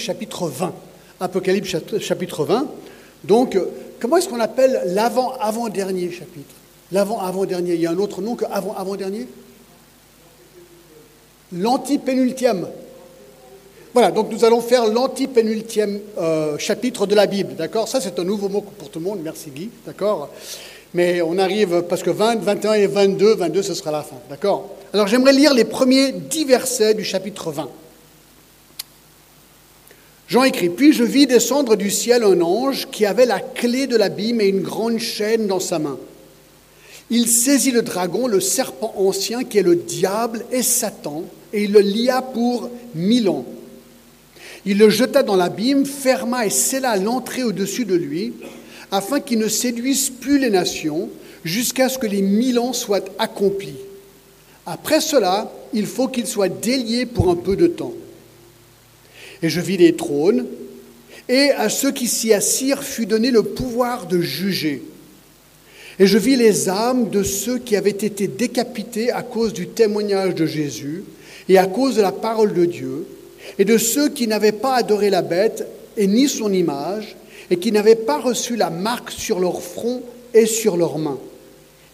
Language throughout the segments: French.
chapitre 20. Apocalypse chapitre 20. Donc, euh, comment est-ce qu'on appelle l'avant-avant-dernier chapitre? L'avant-avant-dernier. Il y a un autre nom que avant-avant-dernier L'antipénultième. Voilà, donc nous allons faire l'antipénultième euh, chapitre de la Bible, d'accord? Ça, c'est un nouveau mot pour tout le monde, merci Guy, d'accord? Mais on arrive, parce que 20, 21 et 22, 22, ce sera la fin, d'accord? Alors j'aimerais lire les premiers dix versets du chapitre 20. Jean écrit, Puis je vis descendre du ciel un ange qui avait la clé de l'abîme et une grande chaîne dans sa main. Il saisit le dragon, le serpent ancien qui est le diable et Satan, et il le lia pour mille ans. Il le jeta dans l'abîme, ferma et scella l'entrée au-dessus de lui, afin qu'il ne séduise plus les nations, jusqu'à ce que les mille ans soient accomplis. Après cela, il faut qu'il soit délié pour un peu de temps. Et je vis les trônes, et à ceux qui s'y assirent fut donné le pouvoir de juger. Et je vis les âmes de ceux qui avaient été décapités à cause du témoignage de Jésus et à cause de la parole de Dieu, et de ceux qui n'avaient pas adoré la bête et ni son image, et qui n'avaient pas reçu la marque sur leur front et sur leurs mains.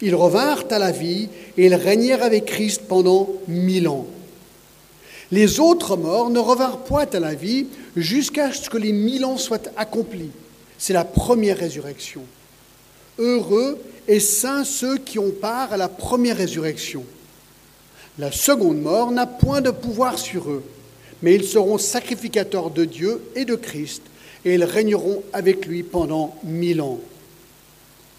Ils revinrent à la vie et ils régnèrent avec Christ pendant mille ans. Les autres morts ne revinrent point à la vie jusqu'à ce que les mille ans soient accomplis. C'est la première résurrection. Heureux et saints ceux qui ont part à la première résurrection. La seconde mort n'a point de pouvoir sur eux, mais ils seront sacrificateurs de Dieu et de Christ, et ils régneront avec lui pendant mille ans.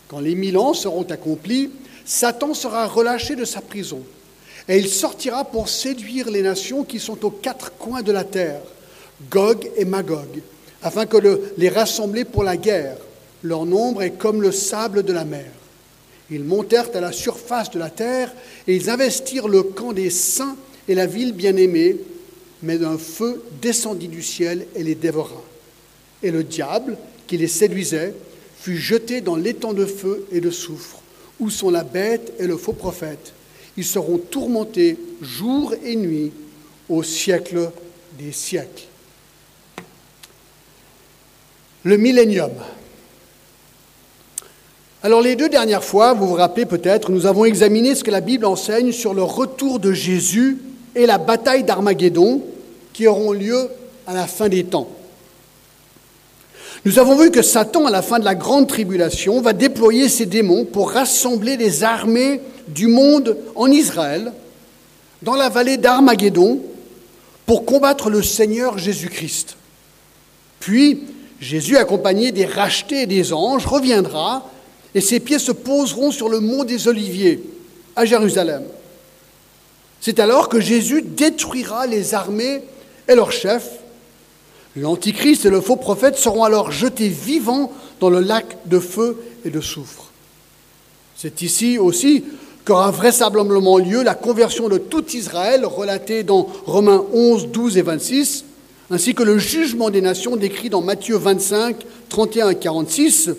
Quand les mille ans seront accomplis, Satan sera relâché de sa prison et il sortira pour séduire les nations qui sont aux quatre coins de la terre, Gog et Magog, afin que les rassembler pour la guerre. Leur nombre est comme le sable de la mer. Ils montèrent à la surface de la terre et ils investirent le camp des saints et la ville bien-aimée, mais un feu descendit du ciel et les dévora. Et le diable, qui les séduisait, fut jeté dans l'étang de feu et de soufre, où sont la bête et le faux prophète ils seront tourmentés jour et nuit au siècle des siècles. Le millénium. Alors les deux dernières fois, vous vous rappelez peut-être, nous avons examiné ce que la Bible enseigne sur le retour de Jésus et la bataille d'Armageddon qui auront lieu à la fin des temps. Nous avons vu que Satan, à la fin de la grande tribulation, va déployer ses démons pour rassembler les armées du monde en Israël, dans la vallée d'Armageddon, pour combattre le Seigneur Jésus-Christ. Puis, Jésus, accompagné des rachetés et des anges, reviendra et ses pieds se poseront sur le mont des Oliviers, à Jérusalem. C'est alors que Jésus détruira les armées et leurs chefs. L'Antichrist et le faux prophète seront alors jetés vivants dans le lac de feu et de soufre. C'est ici aussi qu'aura vraisemblablement lieu la conversion de tout Israël, relatée dans Romains 11, 12 et 26, ainsi que le jugement des nations décrit dans Matthieu 25, 31 et 46,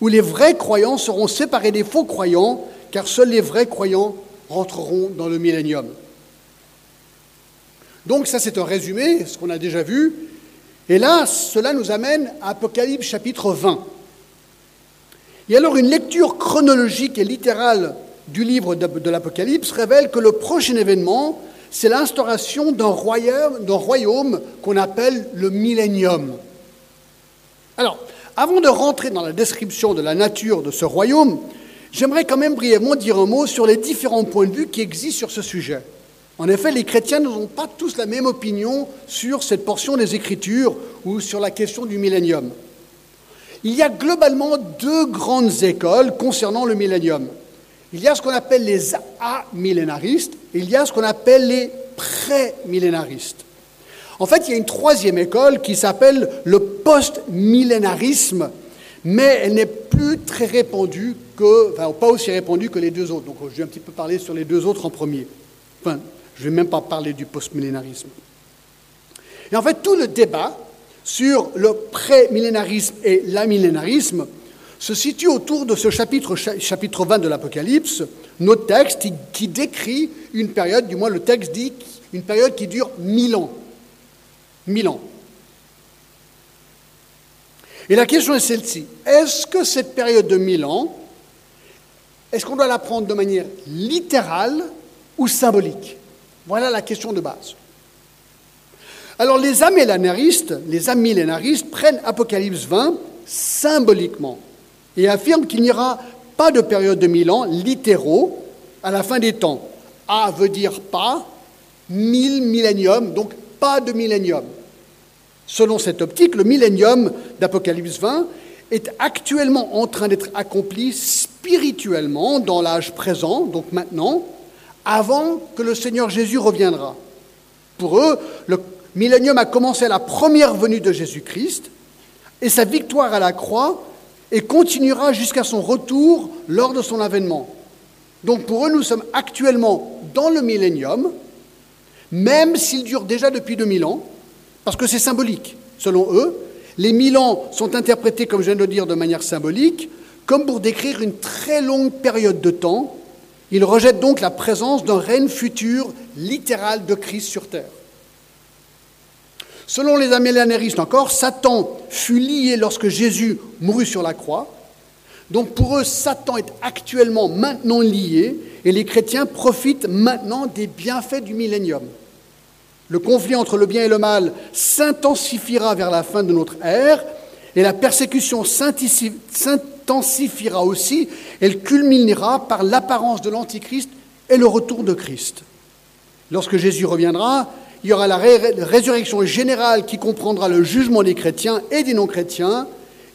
où les vrais croyants seront séparés des faux croyants, car seuls les vrais croyants rentreront dans le millénium. Donc ça c'est un résumé, ce qu'on a déjà vu. Et là, cela nous amène à Apocalypse chapitre 20. Et alors une lecture chronologique et littérale du livre de, l'Apocalypse révèle que le prochain événement, c'est l'instauration d'un royaume, d'un royaume qu'on appelle le millénium. Alors, avant de rentrer dans la description de la nature de ce royaume, j'aimerais quand même brièvement dire un mot sur les différents points de vue qui existent sur ce sujet. En effet, les chrétiens n'ont pas tous la même opinion sur cette portion des Écritures ou sur la question du millénium. Il y a globalement deux grandes écoles concernant le millénium. Il y a ce qu'on appelle les amillénaristes et il y a ce qu'on appelle les pré-millénaristes. En fait, il y a une troisième école qui s'appelle le post-millénarisme, mais elle n'est plus très répandue que, enfin, pas aussi répandue que les deux autres. Donc, je vais un petit peu parler sur les deux autres en premier. Enfin, je ne vais même pas parler du post-millénarisme. Et en fait, tout le débat sur le pré-millénarisme et l'amillénarisme se situe autour de ce chapitre, chapitre 20 de l'Apocalypse, notre texte qui décrit une période, du moins le texte dit une période qui dure mille ans. Mille ans. Et la question est celle-ci. Est-ce que cette période de mille ans, est-ce qu'on doit la prendre de manière littérale ou symbolique? Voilà la question de base. Alors les amillénaristes, les amillénaristes prennent Apocalypse 20 symboliquement et affirment qu'il n'y aura pas de période de mille ans littéraux à la fin des temps. A veut dire pas, mille milléniums, donc pas de millénium. Selon cette optique, le millénium d'Apocalypse 20 est actuellement en train d'être accompli spirituellement dans l'âge présent, donc maintenant, avant que le Seigneur Jésus reviendra. Pour eux, le millénium a commencé à la première venue de Jésus-Christ et sa victoire à la croix et continuera jusqu'à son retour lors de son avènement. Donc pour eux, nous sommes actuellement dans le millénium, même s'il dure déjà depuis 2000 ans, parce que c'est symbolique. Selon eux, les mille ans sont interprétés, comme je viens de le dire, de manière symbolique, comme pour décrire une très longue période de temps. Ils rejettent donc la présence d'un règne futur littéral de Christ sur terre. Selon les amillénaristes encore, Satan fut lié lorsque Jésus mourut sur la croix. Donc pour eux, Satan est actuellement maintenant lié et les chrétiens profitent maintenant des bienfaits du millénium. Le conflit entre le bien et le mal s'intensifiera vers la fin de notre ère et la persécution s'intensifiera aussi. Elle culminera par l'apparence de l'Antichrist et le retour de Christ. Lorsque Jésus reviendra, il y aura la résurrection générale qui comprendra le jugement des chrétiens et des non-chrétiens,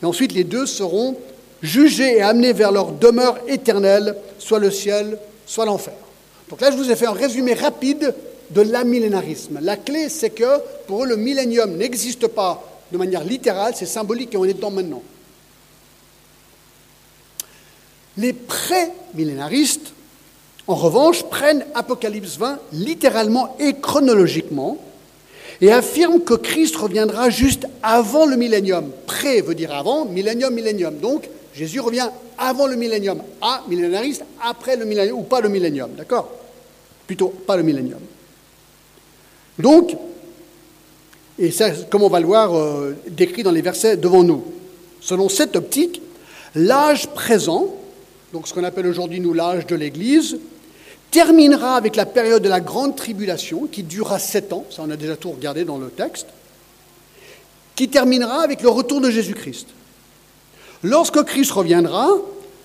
et ensuite les deux seront jugés et amenés vers leur demeure éternelle, soit le ciel, soit l'enfer. Donc là, je vous ai fait un résumé rapide de l'amillénarisme. La clé, c'est que pour eux, le millénium n'existe pas de manière littérale, c'est symbolique et on est dedans maintenant. Les pré-millénaristes, en revanche, prennent Apocalypse 20 littéralement et chronologiquement et affirment que Christ reviendra juste avant le millénium. Pré veut dire avant, millénium, millénium. Donc, Jésus revient avant le millénium. A, millénariste, après le millénium, ou pas le millénium, d'accord? Plutôt pas le millénium. Donc, et ça, comme on va le voir euh, décrit dans les versets devant nous, selon cette optique, l'âge présent, donc ce qu'on appelle aujourd'hui nous l'âge de l'Église, terminera avec la période de la grande tribulation, qui durera sept ans, ça on a déjà tout regardé dans le texte, qui terminera avec le retour de Jésus-Christ. Lorsque Christ reviendra,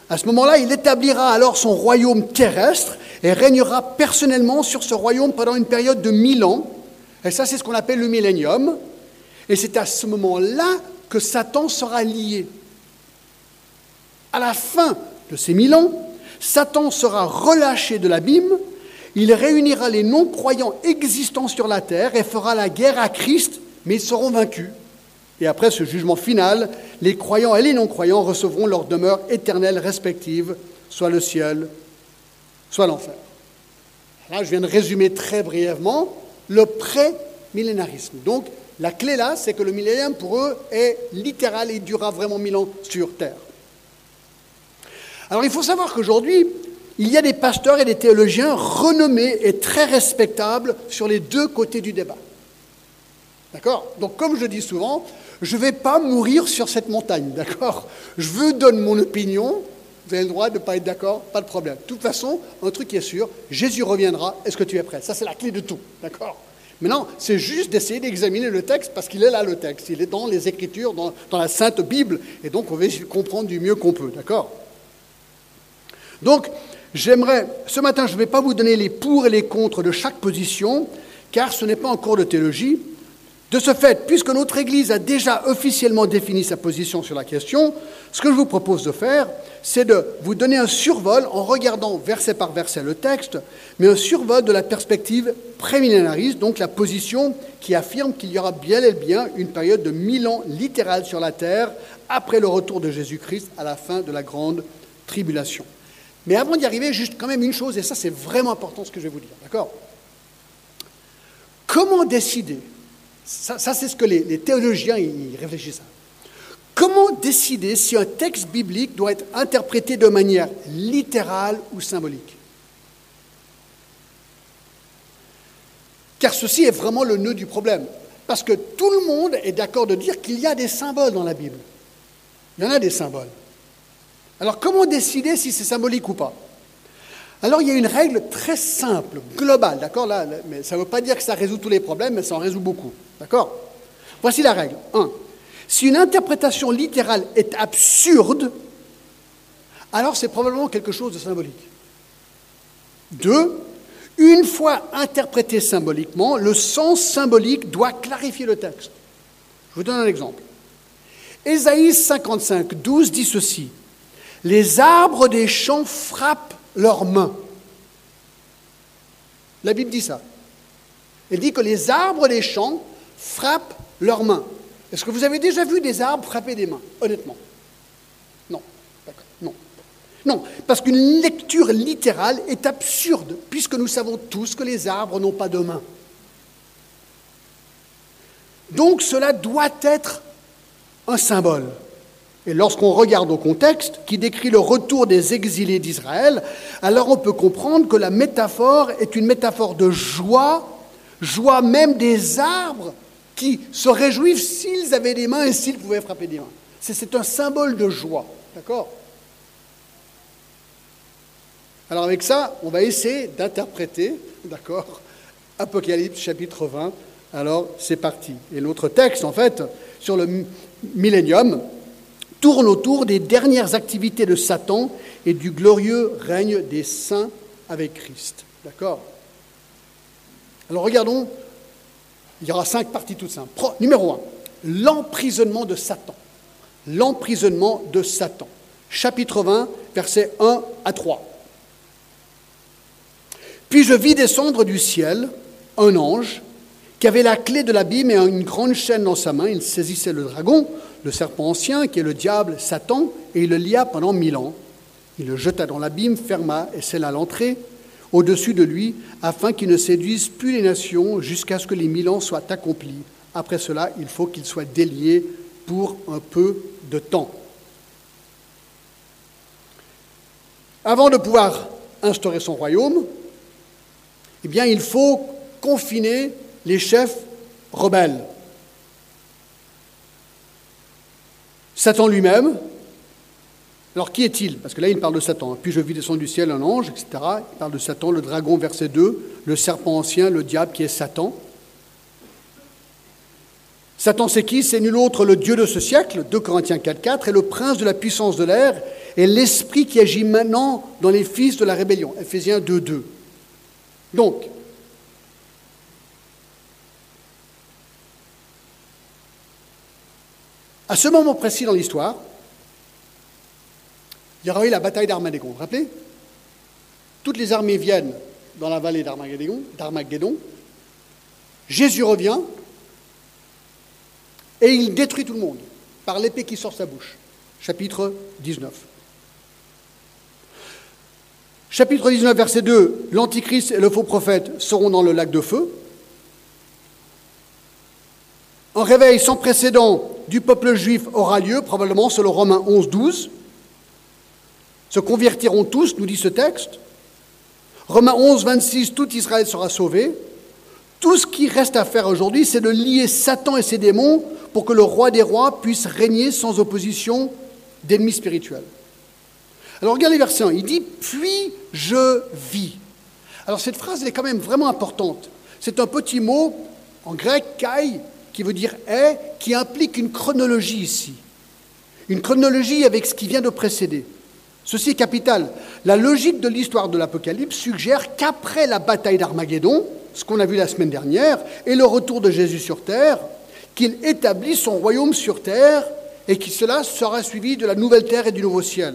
à ce moment-là, il établira alors son royaume terrestre et régnera personnellement sur ce royaume pendant une période de mille ans, et ça, c'est ce qu'on appelle le millénium. Et c'est à ce moment-là que Satan sera lié. À la fin de ces mille ans, Satan sera relâché de l'abîme, il réunira les non-croyants existants sur la terre et fera la guerre à Christ, mais ils seront vaincus. Et après ce jugement final, les croyants et les non-croyants recevront leur demeure éternelle respective, soit le ciel, soit l'enfer. Là, je viens de résumer très brièvement le pré-millénarisme. Donc, la clé là, c'est que le millénaire, pour eux, est littéral et durera vraiment mille ans sur Terre. Alors, il faut savoir qu'aujourd'hui, il y a des pasteurs et des théologiens renommés et très respectables sur les deux côtés du débat. D'accord? Donc, comme je dis souvent, je ne vais pas mourir sur cette montagne, d'accord? Je veux donner mon opinion, vous avez le droit de ne pas être d'accord, pas de problème. De toute façon, un truc qui est sûr, Jésus reviendra, est-ce que tu es prêt? Ça, c'est la clé de tout, d'accord? Maintenant, c'est juste d'essayer d'examiner le texte parce qu'il est là, le texte. Il est dans les Écritures, dans, dans la Sainte Bible, et donc on va comprendre du mieux qu'on peut, d'accord? Donc, j'aimerais, ce matin, je ne vais pas vous donner les pour et les contre de chaque position, car ce n'est pas un cours de théologie, de ce fait, puisque notre Église a déjà officiellement défini sa position sur la question, ce que je vous propose de faire, c'est de vous donner un survol en regardant verset par verset le texte, mais un survol de la perspective prémillénariste, donc la position qui affirme qu'il y aura bien et bien une période de mille ans littérale sur la terre après le retour de Jésus-Christ à la fin de la grande tribulation. Mais avant d'y arriver, juste quand même une chose, et ça c'est vraiment important ce que je vais vous dire, d'accord? Comment décider ça, c'est ce que les, théologiens ils réfléchissent à. Comment décider si un texte biblique doit être interprété de manière littérale ou symbolique? Car ceci est vraiment le nœud du problème. Parce que tout le monde est d'accord de dire qu'il y a des symboles dans la Bible. Il y en a des symboles. Alors comment décider si c'est symbolique ou pas? Alors il y a une règle très simple, globale, d'accord? Là, mais ça ne veut pas dire que ça résout tous les problèmes, mais ça en résout beaucoup. D'accord? Voici la règle. 1. Si une interprétation littérale est absurde, alors c'est probablement quelque chose de symbolique. 2. Une fois interprété symboliquement, le sens symbolique doit clarifier le texte. Je vous donne un exemple. Ésaïe 55, 12 dit ceci Les arbres des champs frappent leurs mains. La Bible dit ça. Elle dit que les arbres des champs frappent leurs mains. Est-ce que vous avez déjà vu des arbres frapper des mains, honnêtement? Non. Non. Non, parce qu'une lecture littérale est absurde, puisque nous savons tous que les arbres n'ont pas de mains. Donc cela doit être un symbole. Et lorsqu'on regarde au contexte qui décrit le retour des exilés d'Israël, alors on peut comprendre que la métaphore est une métaphore de joie, joie même des arbres qui se réjouissent s'ils avaient des mains et s'ils pouvaient frapper des mains. C'est un symbole de joie. D'accord? Alors avec ça, on va essayer d'interpréter, d'accord, Apocalypse chapitre 20. Alors c'est parti. Et l'autre texte, en fait, sur le millénium, tourne autour des dernières activités de Satan et du glorieux règne des saints avec Christ. D'accord? Alors regardons, il y aura cinq parties toutes simples. numéro un, l'emprisonnement de Satan. L'emprisonnement de Satan. Chapitre 20, versets 1 à 3. Puis je vis descendre du ciel un ange qui avait la clé de l'abîme et une grande chaîne dans sa main. Il saisissait le dragon, le serpent ancien, qui est le diable, Satan, et il le lia pendant mille ans. Il le jeta dans l'abîme, ferma et scella l'entrée au-dessus de lui, afin qu'il ne séduise plus les nations jusqu'à ce que les mille ans soient accomplis. Après cela, il faut qu'il soit délié pour un peu de temps. Avant de pouvoir instaurer son royaume, eh bien, il faut confiner les chefs rebelles. Satan lui-même, alors qui est-il? Parce que là, il parle de Satan. Puis je vis descendre du ciel un ange, etc. Il parle de Satan, le dragon, verset 2, le serpent ancien, le diable qui est Satan. Satan, c'est qui? C'est nul autre le Dieu de ce siècle, 2 Corinthiens 4, 4, et le prince de la puissance de l'air, et l'esprit qui agit maintenant dans les fils de la rébellion, Ephésiens 2, 2. Donc, À ce moment précis dans l'histoire, il y aura eu la bataille d'Armageddon. Vous vous rappelez? Toutes les armées viennent dans la vallée d'Armageddon. Jésus revient et il détruit tout le monde par l'épée qui sort de sa bouche. Chapitre 19. Chapitre 19, verset 2, l'Antichrist et le faux prophète seront dans le lac de feu. Un réveil sans précédent du peuple juif aura lieu, probablement selon Romains 11, 12. Se convertiront tous, nous dit ce texte. Romains 11, 26, tout Israël sera sauvé. Tout ce qui reste à faire aujourd'hui, c'est de lier Satan et ses démons pour que le roi des rois puisse régner sans opposition d'ennemis spirituels. Alors regardez verset 1, il dit Puis je vis. Alors cette phrase, elle est quand même vraiment importante. C'est un petit mot en grec, kai, qui veut dire est, qui implique une chronologie ici. Une chronologie avec ce qui vient de précéder. Ceci est capital. La logique de l'histoire de l'Apocalypse suggère qu'après la bataille d'Armageddon, ce qu'on a vu la semaine dernière, et le retour de Jésus sur terre, qu'il établit son royaume sur terre et que cela sera suivi de la nouvelle terre et du nouveau ciel.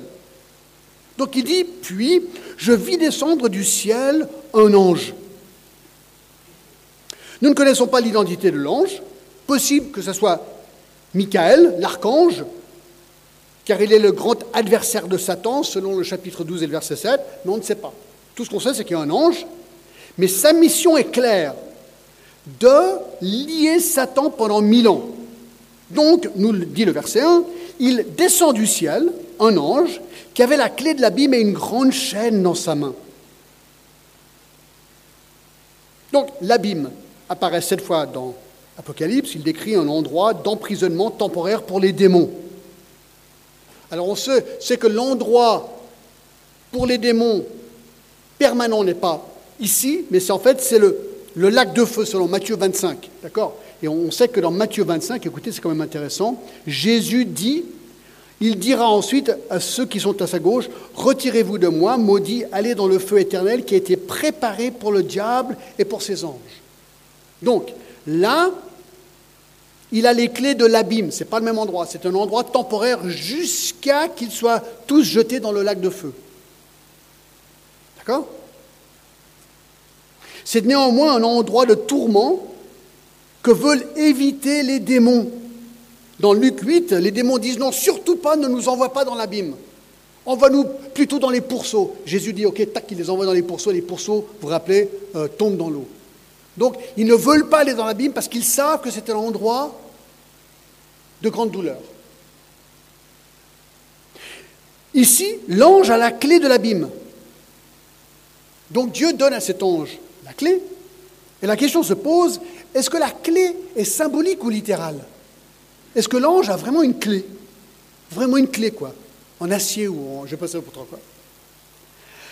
Donc il dit, puis je vis descendre du ciel un ange. Nous ne connaissons pas l'identité de l'ange, Possible que ce soit Michael, l'archange, car il est le grand adversaire de Satan, selon le chapitre 12 et le verset 7, mais on ne sait pas. Tout ce qu'on sait, c'est qu'il y a un ange, mais sa mission est claire, de lier Satan pendant mille ans. Donc, nous le dit le verset 1, il descend du ciel, un ange, qui avait la clé de l'abîme et une grande chaîne dans sa main. Donc, l'abîme apparaît cette fois dans Apocalypse, il décrit un endroit d'emprisonnement temporaire pour les démons. Alors on sait, que l'endroit pour les démons permanent n'est pas ici, mais c'est en fait c'est le, le lac de feu selon Matthieu 25. D'accord? Et on sait que dans Matthieu 25, écoutez, c'est quand même intéressant, Jésus dit, il dira ensuite à ceux qui sont à sa gauche, retirez-vous de moi, maudit, allez dans le feu éternel qui a été préparé pour le diable et pour ses anges. Donc là, il a les clés de l'abîme, ce n'est pas le même endroit, c'est un endroit temporaire jusqu'à qu'ils soient tous jetés dans le lac de feu. D'accord? C'est néanmoins un endroit de tourment que veulent éviter les démons. Dans Luc 8, les démons disent non, surtout pas, ne nous envoie pas dans l'abîme. Envoie-nous plutôt dans les pourceaux. Jésus dit, ok, tac, il les envoie dans les pourceaux. Les pourceaux, vous vous rappelez, euh, tombent dans l'eau. Donc, ils ne veulent pas aller dans l'abîme parce qu'ils savent que c'est un endroit de grande douleur. Ici, l'ange a la clé de l'abîme. Donc Dieu donne à cet ange la clé. Et la question se pose, est-ce que la clé est symbolique ou littérale? Est-ce que l'ange a vraiment une clé? Vraiment une clé, quoi? En acier ou en... Je ne sais pas ça pour quoi.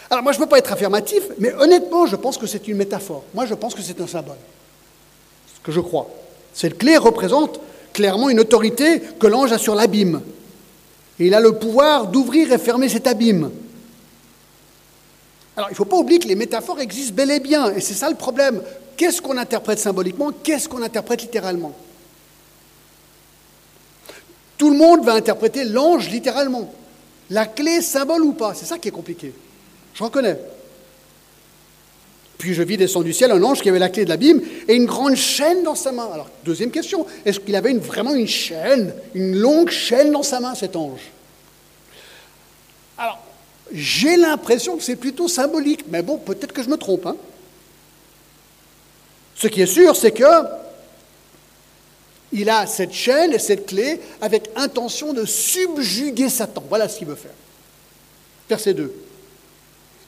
Alors moi, je ne peux pas être affirmatif, mais honnêtement, je pense que c'est une métaphore. Moi, je pense que c'est un symbole. Ce que je crois. Cette clé représente clairement une autorité que l'ange a sur l'abîme. Et il a le pouvoir d'ouvrir et fermer cet abîme. Alors, il ne faut pas oublier que les métaphores existent bel et bien, et c'est ça le problème. Qu'est-ce qu'on interprète symboliquement? Qu'est-ce qu'on interprète littéralement? Tout le monde va interpréter l'ange littéralement. La clé, symbole ou pas C'est ça qui est compliqué. Je reconnais. Puis je vis descendre du ciel un ange qui avait la clé de l'abîme et une grande chaîne dans sa main. Alors, deuxième question, est-ce qu'il avait vraiment une chaîne, une longue chaîne dans sa main, cet ange? Alors, j'ai l'impression que c'est plutôt symbolique, mais bon, peut-être que je me trompe. Hein. Ce qui est sûr, c'est que il a cette chaîne et cette clé avec intention de subjuguer Satan. Voilà ce qu'il veut faire. Verset 2.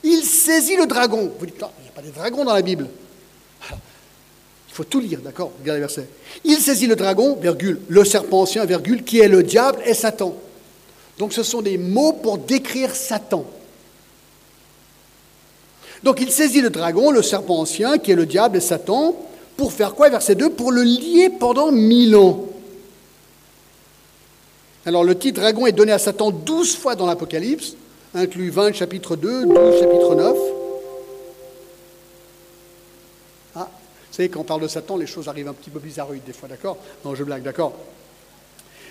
Il saisit le dragon. Vous dites, il n'y a pas de dragon dans la Bible. il faut tout lire, d'accord Regardez le verset. Il saisit le dragon, virgule, le serpent ancien, virgule, qui est le diable et Satan. Donc ce sont des mots pour décrire Satan. Donc il saisit le dragon, le serpent ancien, qui est le diable et Satan, pour faire quoi, verset 2 Pour le lier pendant mille ans. Alors le titre dragon est donné à Satan douze fois dans l'Apocalypse, inclut 20 chapitre 2, 12 chapitre 9. Ah, vous savez, quand on parle de Satan, les choses arrivent un petit peu bizarroïdes des fois, d'accord? Non, je blague, d'accord?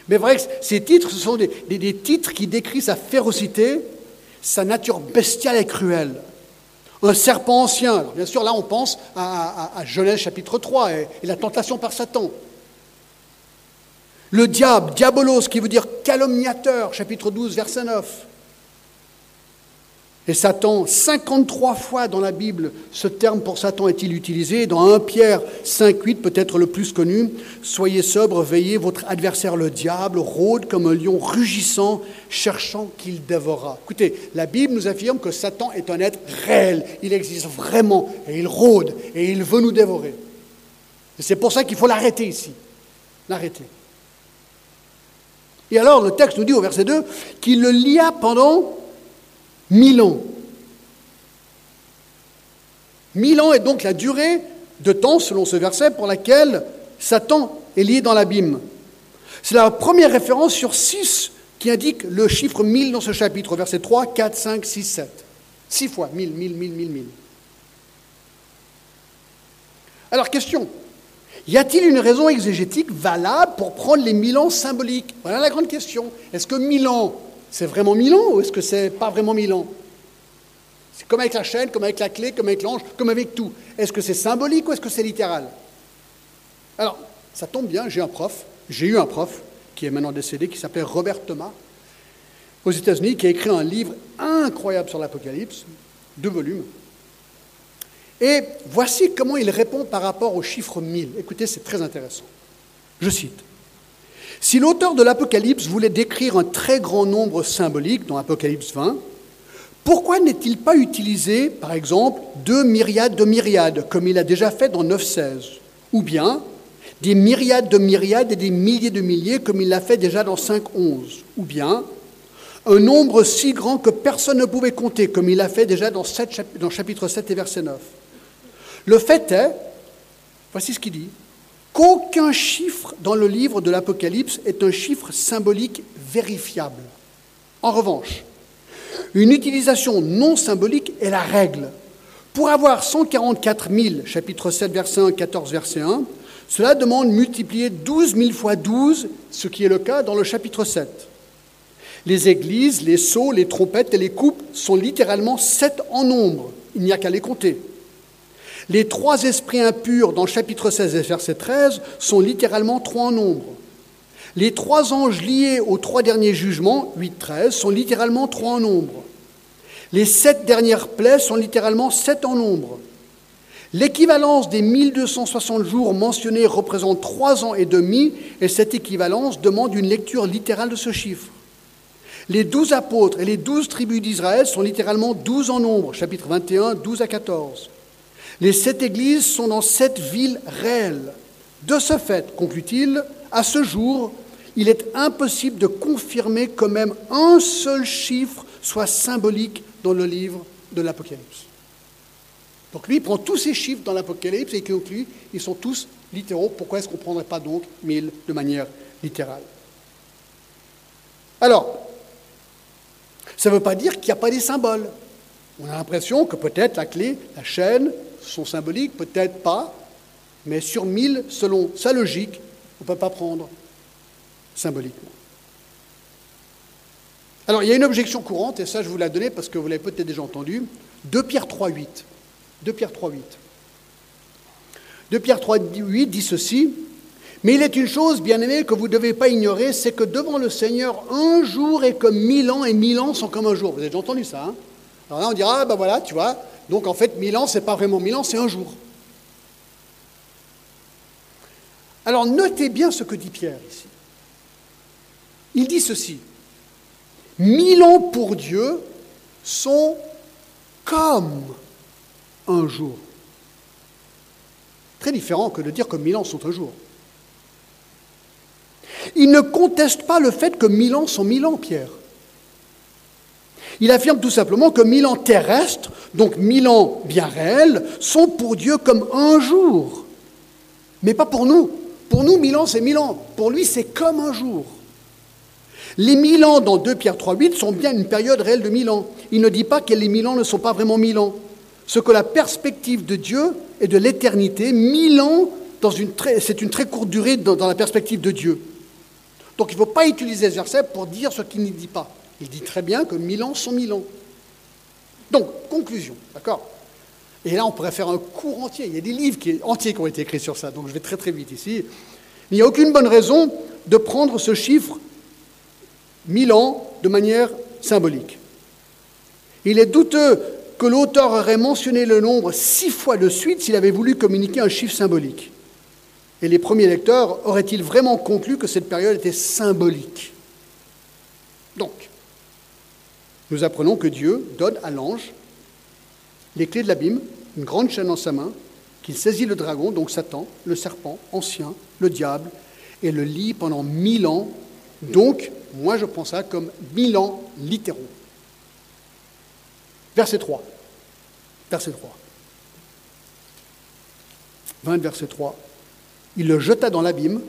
Mais vrai ces titres, ce sont des, titres qui décrivent sa férocité, sa nature bestiale et cruelle. Un serpent ancien, bien sûr, là on pense à, Genèse chapitre 3 et, et la tentation par Satan. Le diable, diabolos, qui veut dire calomniateur, chapitre 12, verset 9. Et Satan, 53 fois dans la Bible, ce terme pour Satan est-il utilisé? Dans 1 Pierre 5, 8, peut-être le plus connu, Soyez sobre, veillez, votre adversaire le diable rôde comme un lion rugissant, cherchant qu'il dévorera. Écoutez, la Bible nous affirme que Satan est un être réel, il existe vraiment, et il rôde, et il veut nous dévorer. C'est pour ça qu'il faut l'arrêter ici. L'arrêter. Et alors, le texte nous dit au verset 2 qu'il le lia pendant Mille ans. Mille ans est donc la durée de temps, selon ce verset, pour laquelle Satan est lié dans l'abîme. C'est la première référence sur six qui indique le chiffre mille dans ce chapitre, verset 3, 4, 5, 6, 7. Six fois, mille, mille, mille, mille, mille. Alors, question. Y a-t-il une raison exégétique valable pour prendre les mille ans symboliques? Voilà la grande question. Est-ce que mille ans c'est vraiment Milan ou est-ce que c'est pas vraiment Milan? C'est comme avec la chaîne, comme avec la clé, comme avec l'ange, comme avec tout. Est-ce que c'est symbolique ou est-ce que c'est littéral? Alors, ça tombe bien, j'ai un prof, j'ai eu un prof qui est maintenant décédé, qui s'appelait Robert Thomas, aux États-Unis, qui a écrit un livre incroyable sur l'Apocalypse, deux volumes. Et voici comment il répond par rapport au chiffre 1000. Écoutez, c'est très intéressant. Je cite. Si l'auteur de l'Apocalypse voulait décrire un très grand nombre symbolique dans Apocalypse 20, pourquoi n'est-il pas utilisé, par exemple, deux myriades de myriades, comme il a déjà fait dans 9.16 Ou bien des myriades de myriades et des milliers de milliers, comme il l'a fait déjà dans 5.11 Ou bien un nombre si grand que personne ne pouvait compter, comme il a fait déjà dans, dans chapitre 7 et verset 9. Le fait est, voici ce qu'il dit, qu'aucun chiffre dans le livre de l'Apocalypse est un chiffre symbolique vérifiable. En revanche, une utilisation non symbolique est la règle. Pour avoir 144 000, chapitre 7, verset 1, 14, verset 1, cela demande multiplier 12 000 fois 12, ce qui est le cas dans le chapitre 7. Les églises, les sceaux, les trompettes et les coupes sont littéralement sept en nombre. Il n'y a qu'à les compter. Les trois esprits impurs dans chapitre 16 et verset 13 sont littéralement trois en nombre. Les trois anges liés aux trois derniers jugements, 8-13, sont littéralement trois en nombre. Les sept dernières plaies sont littéralement sept en nombre. L'équivalence des 1260 jours mentionnés représente trois ans et demi, et cette équivalence demande une lecture littérale de ce chiffre. Les douze apôtres et les douze tribus d'Israël sont littéralement douze en nombre, chapitre 21, 12 à 14. Les sept églises sont dans sept villes réelles. De ce fait, conclut-il, à ce jour, il est impossible de confirmer que même un seul chiffre soit symbolique dans le livre de l'Apocalypse. Donc lui, prend tous ces chiffres dans l'Apocalypse et conclut, ils sont tous littéraux. Pourquoi est-ce qu'on ne prendrait pas donc mille de manière littérale? Alors, ça ne veut pas dire qu'il n'y a pas des symboles. On a l'impression que peut-être la clé, la chaîne sont symboliques, peut-être pas, mais sur mille, selon sa logique, on ne peut pas prendre symboliquement. Alors, il y a une objection courante, et ça je vous l'ai donnée parce que vous l'avez peut-être déjà entendu. 2 Pierre 3.8. 2 Pierre 3.8. 2 Pierre 3.8 dit ceci mais il est une chose, bien aimé, que vous ne devez pas ignorer, c'est que devant le Seigneur, un jour est comme mille ans et mille ans sont comme un jour. Vous avez déjà entendu ça hein? Alors là, on dira, ah ben voilà, tu vois, donc en fait, mille ans, ce n'est pas vraiment mille ans, c'est un jour. Alors notez bien ce que dit Pierre ici. Il dit ceci. Mille ans pour Dieu sont comme un jour. Très différent que de dire que mille ans sont un jour. Il ne conteste pas le fait que mille ans sont mille ans, Pierre. Il affirme tout simplement que mille ans terrestres, donc mille ans bien réels, sont pour Dieu comme un jour. Mais pas pour nous. Pour nous, mille ans, c'est mille ans. Pour lui, c'est comme un jour. Les mille ans dans 2 Pierre 3.8 sont bien une période réelle de mille ans. Il ne dit pas que les mille ans ne sont pas vraiment mille ans. Ce que la perspective de Dieu et de l'éternité, mille ans, c'est une très courte durée dans la perspective de Dieu. Donc il ne faut pas utiliser ce verset pour dire ce qu'il ne dit pas. Il dit très bien que mille ans sont mille ans. Donc, conclusion, d'accord? Et là, on pourrait faire un cours entier. Il y a des livres qui, entiers qui ont été écrits sur ça, donc je vais très très vite ici. Il n'y a aucune bonne raison de prendre ce chiffre mille ans de manière symbolique. Il est douteux que l'auteur aurait mentionné le nombre six fois de suite s'il avait voulu communiquer un chiffre symbolique. Et les premiers lecteurs auraient-ils vraiment conclu que cette période était symbolique? Donc, nous apprenons que Dieu donne à l'ange les clés de l'abîme, une grande chaîne en sa main, qu'il saisit le dragon, donc Satan, le serpent ancien, le diable, et le lit pendant mille ans. Donc, moi je prends ça comme mille ans littéraux. Verset 3. Verset 3. 20, verset 3. Il le jeta dans l'abîme,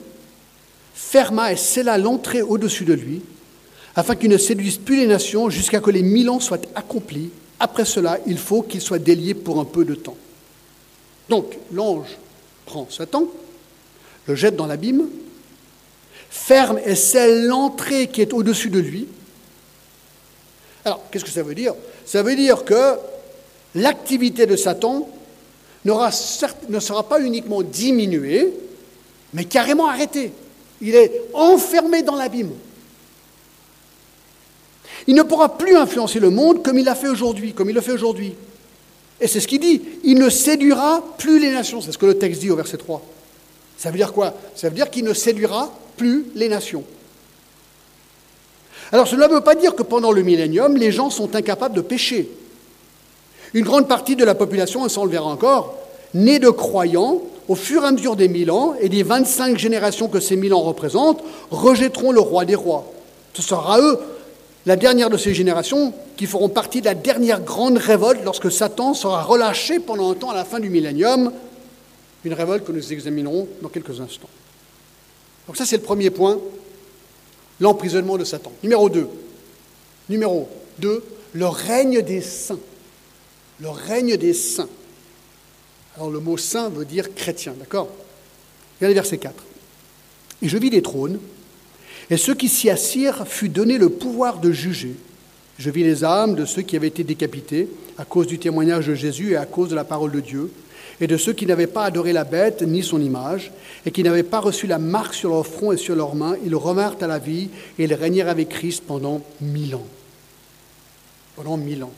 ferma et scella l'entrée au-dessus de lui, afin qu'il ne séduise plus les nations jusqu'à que les mille ans soient accomplis. Après cela, il faut qu'il soit délié pour un peu de temps. Donc, l'ange prend Satan, le jette dans l'abîme, ferme et scelle l'entrée qui est au-dessus de lui. Alors, qu'est-ce que ça veut dire? Ça veut dire que l'activité de Satan ne sera pas uniquement diminuée, mais carrément arrêté. Il est enfermé dans l'abîme. Il ne pourra plus influencer le monde comme il l'a fait aujourd'hui, comme il le fait aujourd'hui. Et c'est ce qu'il dit. Il ne séduira plus les nations. C'est ce que le texte dit au verset 3. Ça veut dire quoi? Ça veut dire qu'il ne séduira plus les nations. Alors cela ne veut pas dire que pendant le millénium, les gens sont incapables de pécher. Une grande partie de la population, et ça on le verra encore, née de croyants, au fur et à mesure des mille ans et des 25 générations que ces mille ans représentent, rejetteront le roi des rois. Ce sera eux la dernière de ces générations qui feront partie de la dernière grande révolte lorsque Satan sera relâché pendant un temps à la fin du millénium, une révolte que nous examinerons dans quelques instants. Donc ça c'est le premier point, l'emprisonnement de Satan. Numéro 2. Numéro 2, le règne des saints. Le règne des saints. Alors le mot saint veut dire chrétien, d'accord? Regardez verset 4. Et je vis des trônes, et ceux qui s'y assirent fut donné le pouvoir de juger. Je vis les âmes de ceux qui avaient été décapités à cause du témoignage de Jésus et à cause de la parole de Dieu, et de ceux qui n'avaient pas adoré la bête ni son image, et qui n'avaient pas reçu la marque sur leur front et sur leurs mains. Ils revinrent à la vie et ils régnèrent avec Christ pendant mille ans. Pendant mille ans.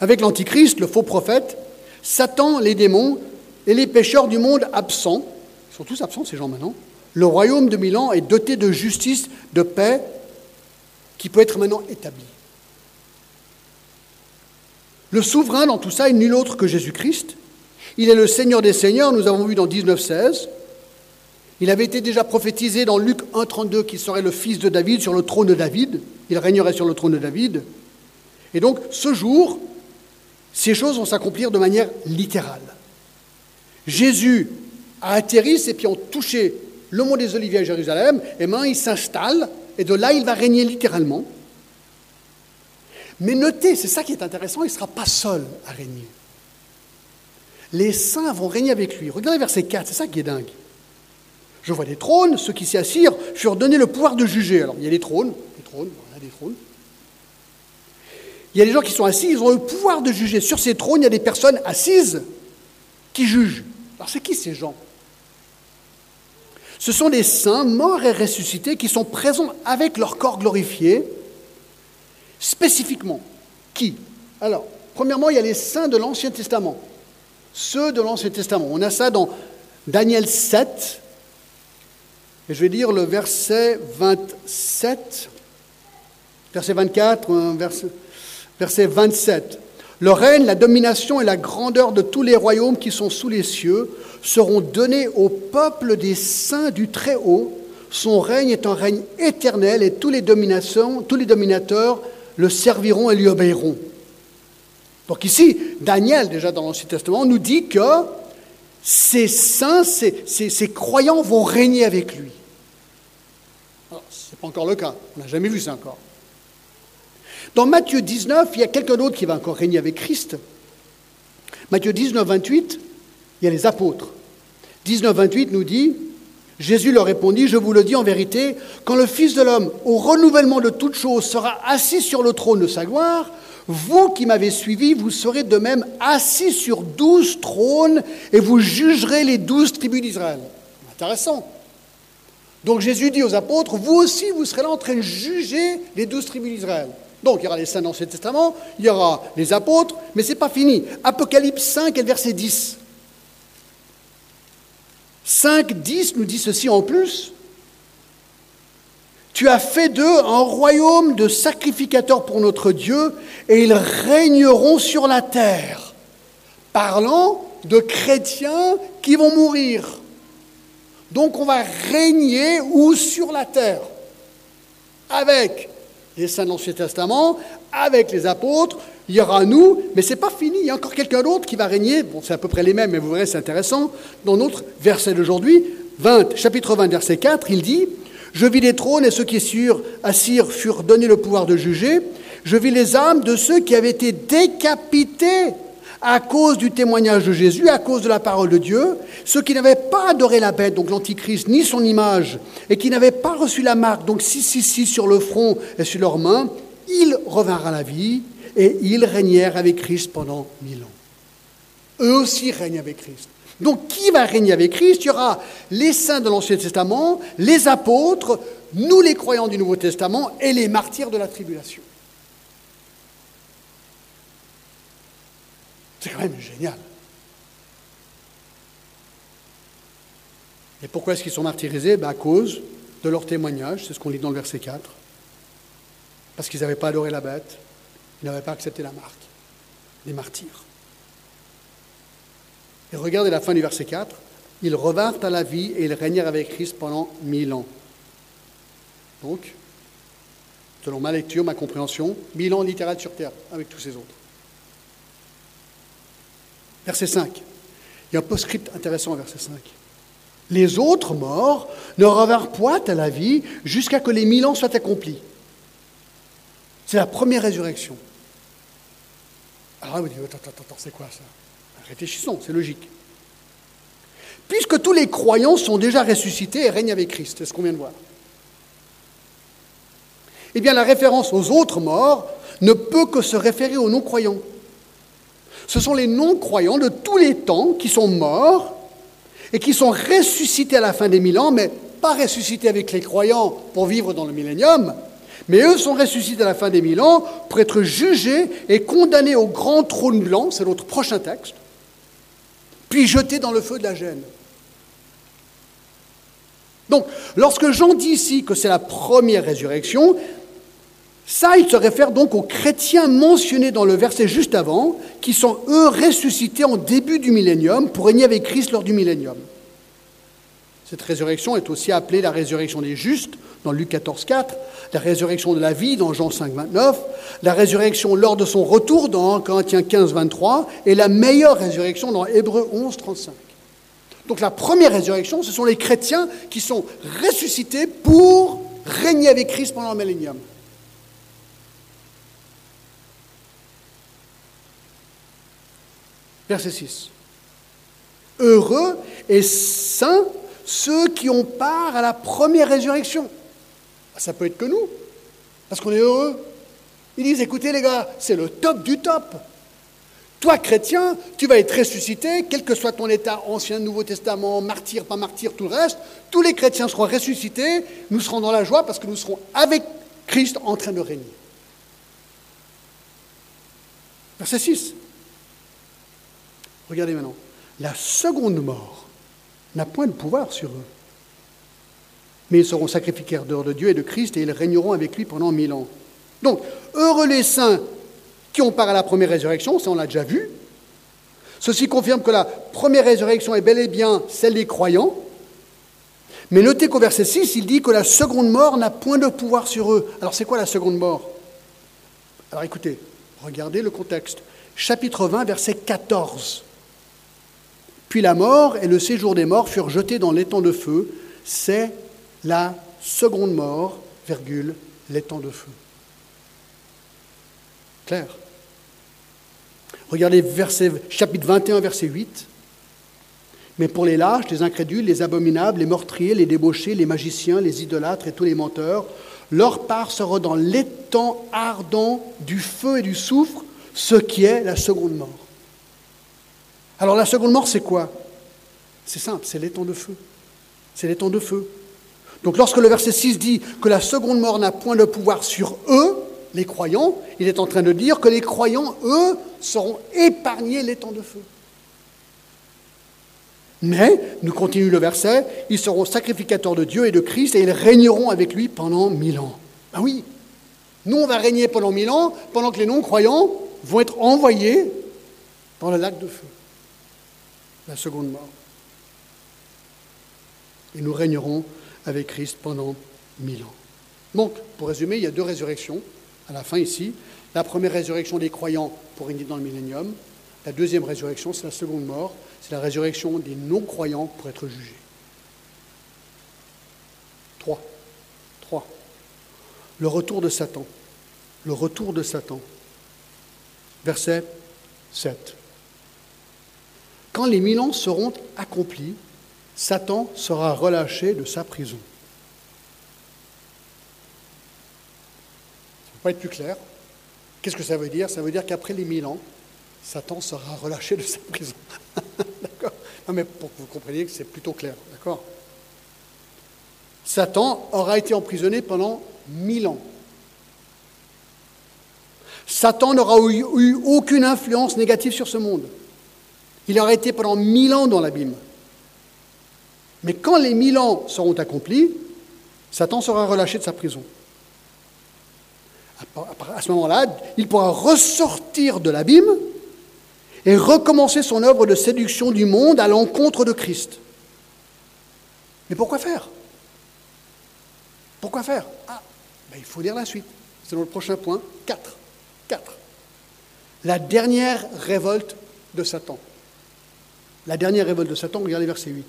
Avec l'Antichrist, le faux prophète, Satan, les démons et les pécheurs du monde absents, ils sont tous absents ces gens maintenant, le royaume de Milan est doté de justice, de paix, qui peut être maintenant établi. Le souverain dans tout ça est nul autre que Jésus-Christ. Il est le Seigneur des Seigneurs, nous avons vu dans 19.16. Il avait été déjà prophétisé dans Luc 1.32 qu'il serait le fils de David sur le trône de David. Il régnerait sur le trône de David. Et donc, ce jour, ces choses vont s'accomplir de manière littérale. Jésus a atterri, ses pieds ont touché le mont des Oliviers à Jérusalem, et maintenant il s'installe, et de là il va régner littéralement. Mais notez, c'est ça qui est intéressant, il ne sera pas seul à régner. Les saints vont régner avec lui. Regardez verset 4, c'est ça qui est dingue. Je vois des trônes, ceux qui s'y assirent furent donnés le pouvoir de juger. Alors il y a des trônes, des trônes, voilà des trônes. Il y a des gens qui sont assis, ils ont le pouvoir de juger. Sur ces trônes, il y a des personnes assises qui jugent. Alors c'est qui ces gens? Ce sont des saints morts et ressuscités qui sont présents avec leur corps glorifié. Spécifiquement, qui? Alors, premièrement, il y a les saints de l'Ancien Testament. Ceux de l'Ancien Testament. On a ça dans Daniel 7. Et je vais lire le verset 27, verset 24, verset, verset 27. Le règne, la domination et la grandeur de tous les royaumes qui sont sous les cieux seront donnés au peuple des saints du Très-Haut. Son règne est un règne éternel et tous les, tous les dominateurs le serviront et lui obéiront. Donc ici, Daniel, déjà dans l'Ancien Testament, nous dit que ces saints, ces, croyants vont régner avec lui. Ce n'est pas encore le cas, on n'a jamais vu ça encore. Dans Matthieu 19, il y a quelqu'un d'autre qui va encore régner avec Christ. Matthieu 19, 28, il y a les apôtres. 19, 28 nous dit, Jésus leur répondit, je vous le dis en vérité, quand le Fils de l'homme, au renouvellement de toutes choses, sera assis sur le trône de sa gloire, vous qui m'avez suivi, vous serez de même assis sur douze trônes et vous jugerez les douze tribus d'Israël. Intéressant. Donc Jésus dit aux apôtres, vous aussi, vous serez là en train de juger les douze tribus d'Israël. Donc il y aura les saints dans l'Ancien Testament, il y aura les apôtres, mais ce n'est pas fini. Apocalypse 5 et verset 10. 5, 10 nous dit ceci en plus. Tu as fait d'eux un royaume de sacrificateurs pour notre Dieu, et ils régneront sur la terre, parlant de chrétiens qui vont mourir. Donc on va régner où? Sur la terre Avec les saints de l'Ancien Testament, avec les apôtres, il y aura nous, mais ce n'est pas fini, il y a encore quelqu'un d'autre qui va régner, bon c'est à peu près les mêmes, mais vous verrez c'est intéressant, dans notre verset d'aujourd'hui, 20, chapitre 20, verset 4, il dit, Je vis les trônes et ceux qui assirent furent donnés le pouvoir de juger, je vis les âmes de ceux qui avaient été décapités à cause du témoignage de Jésus, à cause de la parole de Dieu, ceux qui n'avaient pas adoré la bête, donc l'Antichrist, ni son image, et qui n'avaient pas reçu la marque, donc 666 sur le front et sur leurs mains, ils revinrent à la vie et ils régnèrent avec Christ pendant mille ans. Eux aussi règnent avec Christ. Donc qui va régner avec Christ? Il y aura les saints de l'Ancien Testament, les apôtres, nous les croyants du Nouveau Testament et les martyrs de la tribulation. C'est quand même génial. Et pourquoi est-ce qu'ils sont martyrisés? Ben À cause de leur témoignage, c'est ce qu'on lit dans le verset 4. Parce qu'ils n'avaient pas adoré la bête, ils n'avaient pas accepté la marque des martyrs. Et regardez la fin du verset 4. Ils revinrent à la vie et ils régnèrent avec Christ pendant mille ans. Donc, selon ma lecture, ma compréhension, mille ans littéral sur terre, avec tous ces autres. Verset 5. Il y a un post-script intéressant verset 5. Les autres morts ne revinrent point à la vie jusqu'à que les mille ans soient accomplis. C'est la première résurrection. Alors là, vous dites, attends, attends, attends, c'est quoi ça? Réfléchissons, c'est logique. Puisque tous les croyants sont déjà ressuscités et règnent avec Christ, c'est ce qu'on vient de voir. Eh bien, la référence aux autres morts ne peut que se référer aux non-croyants. Ce sont les non-croyants de tous les temps qui sont morts et qui sont ressuscités à la fin des mille ans, mais pas ressuscités avec les croyants pour vivre dans le millénium, mais eux sont ressuscités à la fin des mille ans pour être jugés et condamnés au grand trône blanc, c'est notre prochain texte, puis jetés dans le feu de la gêne. Donc, lorsque Jean dit ici que c'est la première résurrection, ça, il se réfère donc aux chrétiens mentionnés dans le verset juste avant, qui sont eux ressuscités en début du millénium pour régner avec Christ lors du millénium. Cette résurrection est aussi appelée la résurrection des justes dans Luc 14, 4, la résurrection de la vie dans Jean 5, 29, la résurrection lors de son retour dans Corinthiens 15, 23, et la meilleure résurrection dans Hébreux 11, 35. Donc la première résurrection, ce sont les chrétiens qui sont ressuscités pour régner avec Christ pendant le millénium. Verset 6. Heureux et saints ceux qui ont part à la première résurrection. Ah, ça peut être que nous, parce qu'on est heureux. Ils disent, écoutez les gars, c'est le top du top. Toi, chrétien, tu vas être ressuscité, quel que soit ton état, Ancien, Nouveau Testament, martyr, pas martyr, tout le reste. Tous les chrétiens seront ressuscités, nous serons dans la joie parce que nous serons avec Christ en train de régner. Verset 6. Regardez maintenant. La seconde mort n'a point de pouvoir sur eux. Mais ils seront sacrificaires dehors de Dieu et de Christ et ils régneront avec lui pendant mille ans. Donc, heureux les saints qui ont part à la première résurrection, ça on l'a déjà vu. Ceci confirme que la première résurrection est bel et bien celle des croyants. Mais notez qu'au verset 6, il dit que la seconde mort n'a point de pouvoir sur eux. Alors c'est quoi la seconde mort? Alors écoutez, regardez le contexte. Chapitre 20, verset 14. Puis la mort et le séjour des morts furent jetés dans l'étang de feu. C'est la seconde mort, virgule, l'étang de feu. Clair Regardez verset, chapitre 21, verset 8. Mais pour les lâches, les incrédules, les abominables, les meurtriers, les débauchés, les magiciens, les idolâtres et tous les menteurs, leur part sera dans l'étang ardent du feu et du soufre, ce qui est la seconde mort. Alors la seconde mort, c'est quoi? C'est simple, c'est l'étang de feu. C'est l'étang de feu. Donc lorsque le verset 6 dit que la seconde mort n'a point de pouvoir sur eux, les croyants, il est en train de dire que les croyants, eux, seront épargnés l'étang de feu. Mais, nous continue le verset, ils seront sacrificateurs de Dieu et de Christ et ils régneront avec lui pendant mille ans. Ben oui, nous on va régner pendant mille ans, pendant que les non-croyants vont être envoyés dans le lac de feu la seconde mort. Et nous régnerons avec Christ pendant mille ans. Donc, pour résumer, il y a deux résurrections à la fin ici. La première résurrection des croyants pour régner dans le millénium. La deuxième résurrection, c'est la seconde mort. C'est la résurrection des non-croyants pour être jugés. Trois. Trois. Le retour de Satan. Le retour de Satan. Verset 7. Quand les mille ans seront accomplis, Satan sera relâché de sa prison. Pas être plus clair. Qu'est-ce que ça veut dire? Ça veut dire qu'après les mille ans, Satan sera relâché de sa prison. d'accord? Non, mais pour que vous compreniez que c'est plutôt clair. D'accord? Satan aura été emprisonné pendant mille ans. Satan n'aura eu aucune influence négative sur ce monde. Il aura été pendant mille ans dans l'abîme. Mais quand les mille ans seront accomplis, Satan sera relâché de sa prison. À ce moment-là, il pourra ressortir de l'abîme et recommencer son œuvre de séduction du monde à l'encontre de Christ. Mais pourquoi faire? Pourquoi faire? Ah, ben, il faut lire la suite. c'est dans le prochain point, 4. 4. La dernière révolte de Satan. La dernière révolte de Satan, regardez verset 8.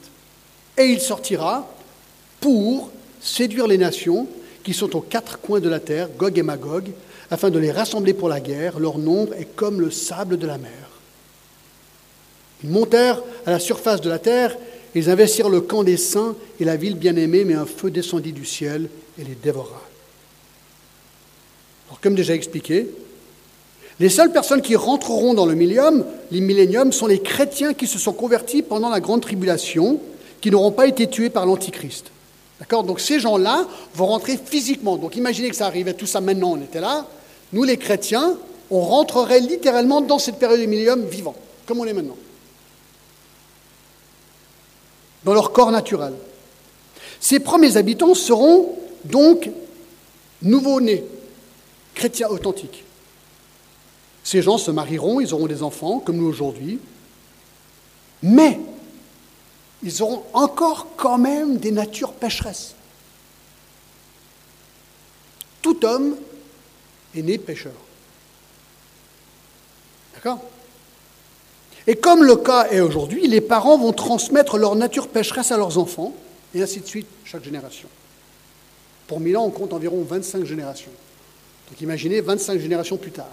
Et il sortira pour séduire les nations qui sont aux quatre coins de la terre, Gog et Magog, afin de les rassembler pour la guerre. Leur nombre est comme le sable de la mer. Ils montèrent à la surface de la terre, ils investirent le camp des saints et la ville bien-aimée, mais un feu descendit du ciel et les dévora. Alors, comme déjà expliqué, les seules personnes qui rentreront dans le millénium, les milléniums, sont les chrétiens qui se sont convertis pendant la grande tribulation, qui n'auront pas été tués par l'Antichrist. D'accord? Donc ces gens-là vont rentrer physiquement. Donc imaginez que ça arrivait tout ça maintenant, on était là. Nous, les chrétiens, on rentrerait littéralement dans cette période du millénium vivant, comme on est maintenant. Dans leur corps naturel. Ces premiers habitants seront donc nouveau-nés, chrétiens authentiques. Ces gens se marieront, ils auront des enfants, comme nous aujourd'hui, mais ils auront encore quand même des natures pécheresses. Tout homme est né pécheur. D'accord? Et comme le cas est aujourd'hui, les parents vont transmettre leur nature pécheresse à leurs enfants, et ainsi de suite, chaque génération. Pour Milan, on compte environ 25 générations. Donc imaginez 25 générations plus tard.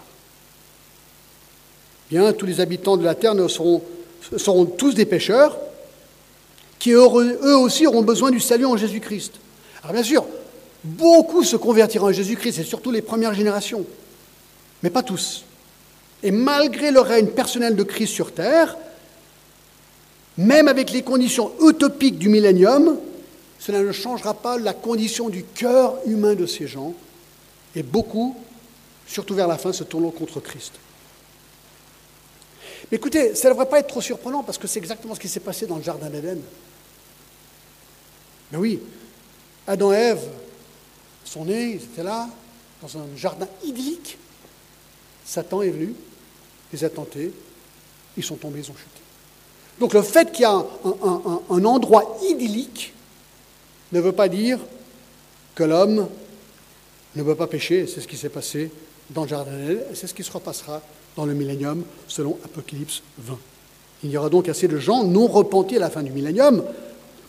Bien, tous les habitants de la terre seront, seront tous des pécheurs, qui eux aussi auront besoin du salut en Jésus-Christ. Alors bien sûr, beaucoup se convertiront en Jésus-Christ, et surtout les premières générations, mais pas tous. Et malgré le règne personnel de Christ sur terre, même avec les conditions utopiques du millénium, cela ne changera pas la condition du cœur humain de ces gens, et beaucoup, surtout vers la fin, se tourneront contre Christ. Écoutez, ça ne devrait pas être trop surprenant parce que c'est exactement ce qui s'est passé dans le Jardin d'Éden. Mais oui, Adam et Ève sont nés, ils étaient là, dans un jardin idyllique. Satan est venu, les a tentés, ils sont tombés, ils ont chuté. Donc le fait qu'il y a un, endroit idyllique ne veut pas dire que l'homme ne veut pas pécher, c'est ce qui s'est passé dans le jardin d'Éden, c'est ce qui se repassera dans le millénium, selon Apocalypse 20. Il y aura donc assez de gens non repentis à la fin du millénium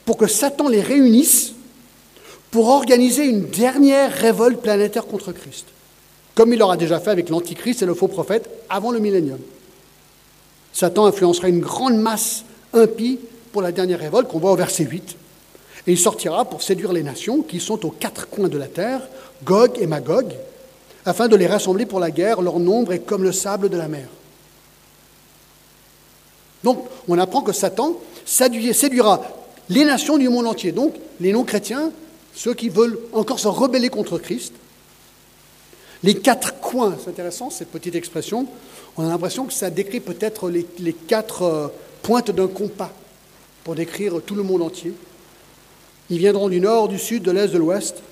pour que Satan les réunisse pour organiser une dernière révolte planétaire contre Christ, comme il l'aura déjà fait avec l'Antichrist et le faux prophète avant le millénium. Satan influencera une grande masse impie pour la dernière révolte qu'on voit au verset 8. Et il sortira pour séduire les nations qui sont aux quatre coins de la terre, Gog et Magog, afin de les rassembler pour la guerre. Leur nombre est comme le sable de la mer. Donc, on apprend que Satan séduira les nations du monde entier, donc les non-chrétiens, ceux qui veulent encore se rebeller contre Christ. Les quatre coins, c'est intéressant cette petite expression, on a l'impression que ça décrit peut-être les, quatre euh, pointes d'un compas pour décrire tout le monde entier. Ils viendront du nord, du sud, de l'est, de l'ouest.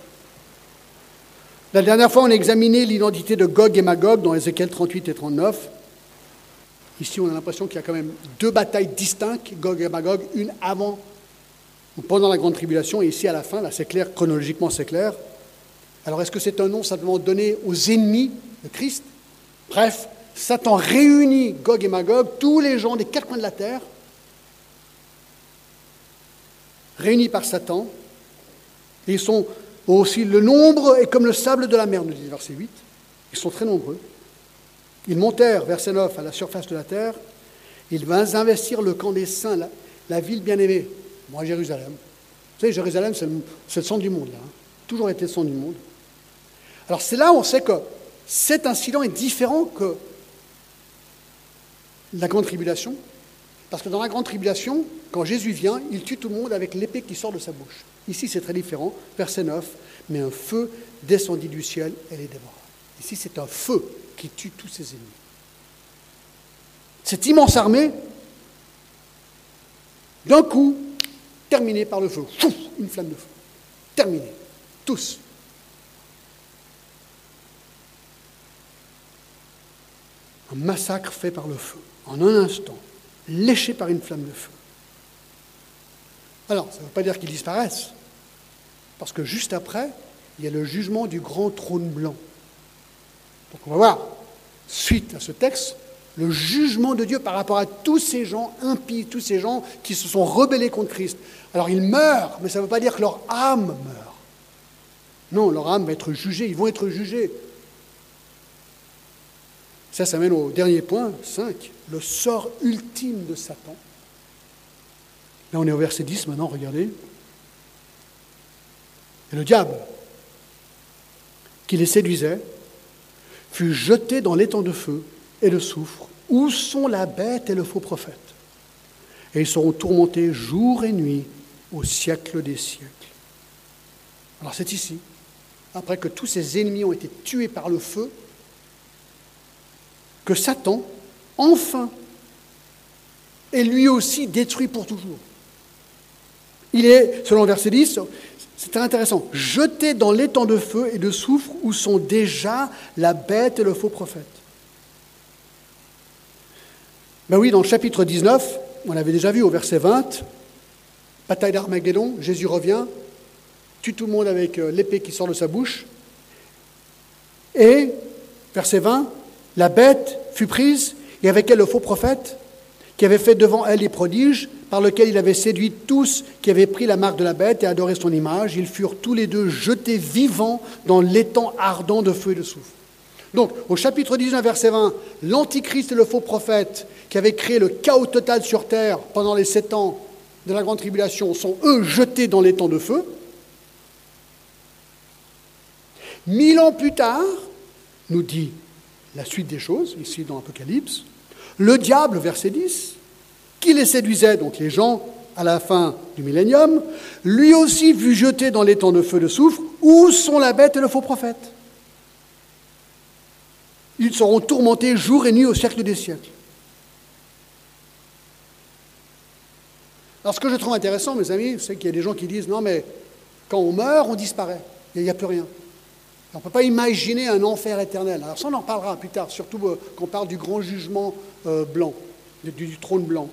La dernière fois, on a examiné l'identité de Gog et Magog dans Ézéchiel 38 et 39. Ici, on a l'impression qu'il y a quand même deux batailles distinctes, Gog et Magog, une avant ou pendant la grande tribulation, et ici à la fin, là c'est clair, chronologiquement c'est clair. Alors est-ce que c'est un nom simplement donné aux ennemis de Christ? Bref, Satan réunit Gog et Magog, tous les gens des quatre coins de la terre, réunis par Satan, et ils sont aussi, le nombre est comme le sable de la mer, nous dit verset 8. Ils sont très nombreux. Ils montèrent, verset 9, à la surface de la terre. Ils vinrent investir le camp des saints, la, ville bien-aimée, moi Jérusalem. Vous savez, Jérusalem, c'est le, centre du monde, là. Hein. Toujours été le centre du monde. Alors c'est là où on sait que cet incident est différent que la grande tribulation. Parce que dans la grande tribulation, quand Jésus vient, il tue tout le monde avec l'épée qui sort de sa bouche. Ici, c'est très différent. Verset 9, mais un feu descendit du ciel et les dévora. Ici, c'est un feu qui tue tous ses ennemis. Cette immense armée, d'un coup, terminée par le feu. une flamme de feu. Terminée. Tous. Un massacre fait par le feu, en un instant, léché par une flamme de feu. Alors, ça ne veut pas dire qu'ils disparaissent, parce que juste après, il y a le jugement du grand trône blanc. Donc on va voir, suite à ce texte, le jugement de Dieu par rapport à tous ces gens impies, tous ces gens qui se sont rebellés contre Christ. Alors ils meurent, mais ça ne veut pas dire que leur âme meurt. Non, leur âme va être jugée, ils vont être jugés. Ça, ça mène au dernier point, 5, le sort ultime de Satan. Là, on est au verset 10 maintenant, regardez. Et le diable, qui les séduisait, fut jeté dans l'étang de feu et de soufre, où sont la bête et le faux prophète. Et ils seront tourmentés jour et nuit au siècle des siècles. Alors c'est ici, après que tous ses ennemis ont été tués par le feu, que Satan, enfin, est lui aussi détruit pour toujours. Il est, selon verset 10, c'est intéressant, jeté dans l'étang de feu et de soufre où sont déjà la bête et le faux prophète. Ben oui, dans le chapitre 19, on l'avait déjà vu au verset 20, bataille d'Armageddon, Jésus revient, tue tout le monde avec euh, l'épée qui sort de sa bouche. Et, verset 20, la bête fut prise, et avec elle le faux prophète, qui avait fait devant elle les prodiges, par lesquels il avait séduit tous qui avaient pris la marque de la bête et adoré son image. Ils furent tous les deux jetés vivants dans l'étang ardent de feu et de soufre. Donc, au chapitre 19, verset 20, l'Antichrist et le faux prophète qui avaient créé le chaos total sur terre pendant les sept ans de la grande tribulation sont eux jetés dans l'étang de feu. Mille ans plus tard, nous dit la suite des choses, ici dans l'Apocalypse, le diable, verset 10, qui les séduisait, donc les gens à la fin du millénium, lui aussi fut jeté dans l'étang de feu de soufre, où sont la bête et le faux prophète. Ils seront tourmentés jour et nuit au siècle des siècles. Alors ce que je trouve intéressant, mes amis, c'est qu'il y a des gens qui disent, non mais quand on meurt, on disparaît, il n'y a plus rien. On ne peut pas imaginer un enfer éternel. Alors ça, on en parlera plus tard, surtout euh, quand on parle du grand jugement euh, blanc, du, trône blanc.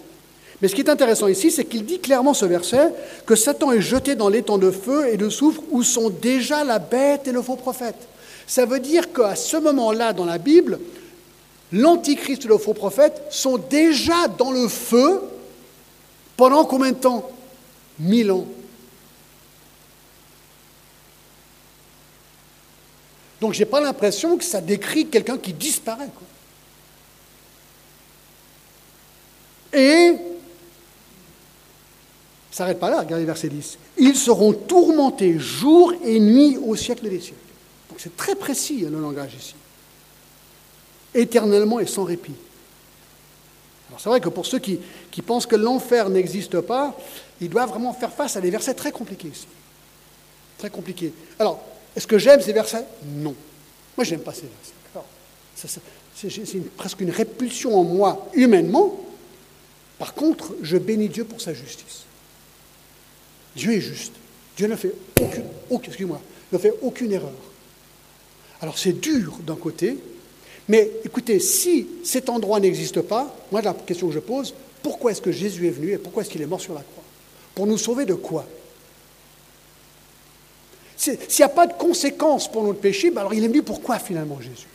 Mais ce qui est intéressant ici, c'est qu'il dit clairement ce verset que Satan est jeté dans l'étang de feu et de soufre où sont déjà la bête et le faux prophète. Ça veut dire qu'à ce moment-là dans la Bible, l'antichrist et le faux prophète sont déjà dans le feu pendant combien de temps? Mille ans. Donc je n'ai pas l'impression que ça décrit quelqu'un qui disparaît. Et ça s'arrête pas là, regardez verset 10. Ils seront tourmentés jour et nuit au siècle des siècles. C'est très précis hein, le langage ici. Éternellement et sans répit. Alors c'est vrai que pour ceux qui, qui pensent que l'enfer n'existe pas, ils doivent vraiment faire face à des versets très compliqués ici. Très compliqués. Alors, est-ce que j'aime ces versets? Non. Moi, je n'aime pas ces versets. C'est presque une répulsion en moi, humainement. Par contre, je bénis Dieu pour sa justice. Dieu est juste. Dieu ne fait aucune, ne fait aucune erreur. Alors c'est dur d'un côté, mais écoutez, si cet endroit n'existe pas, moi la question que je pose, pourquoi est-ce que Jésus est venu et pourquoi est-ce qu'il est mort sur la croix? Pour nous sauver de quoi? S'il n'y a pas de conséquences pour notre péché, ben alors il est venu pourquoi finalement Jésus?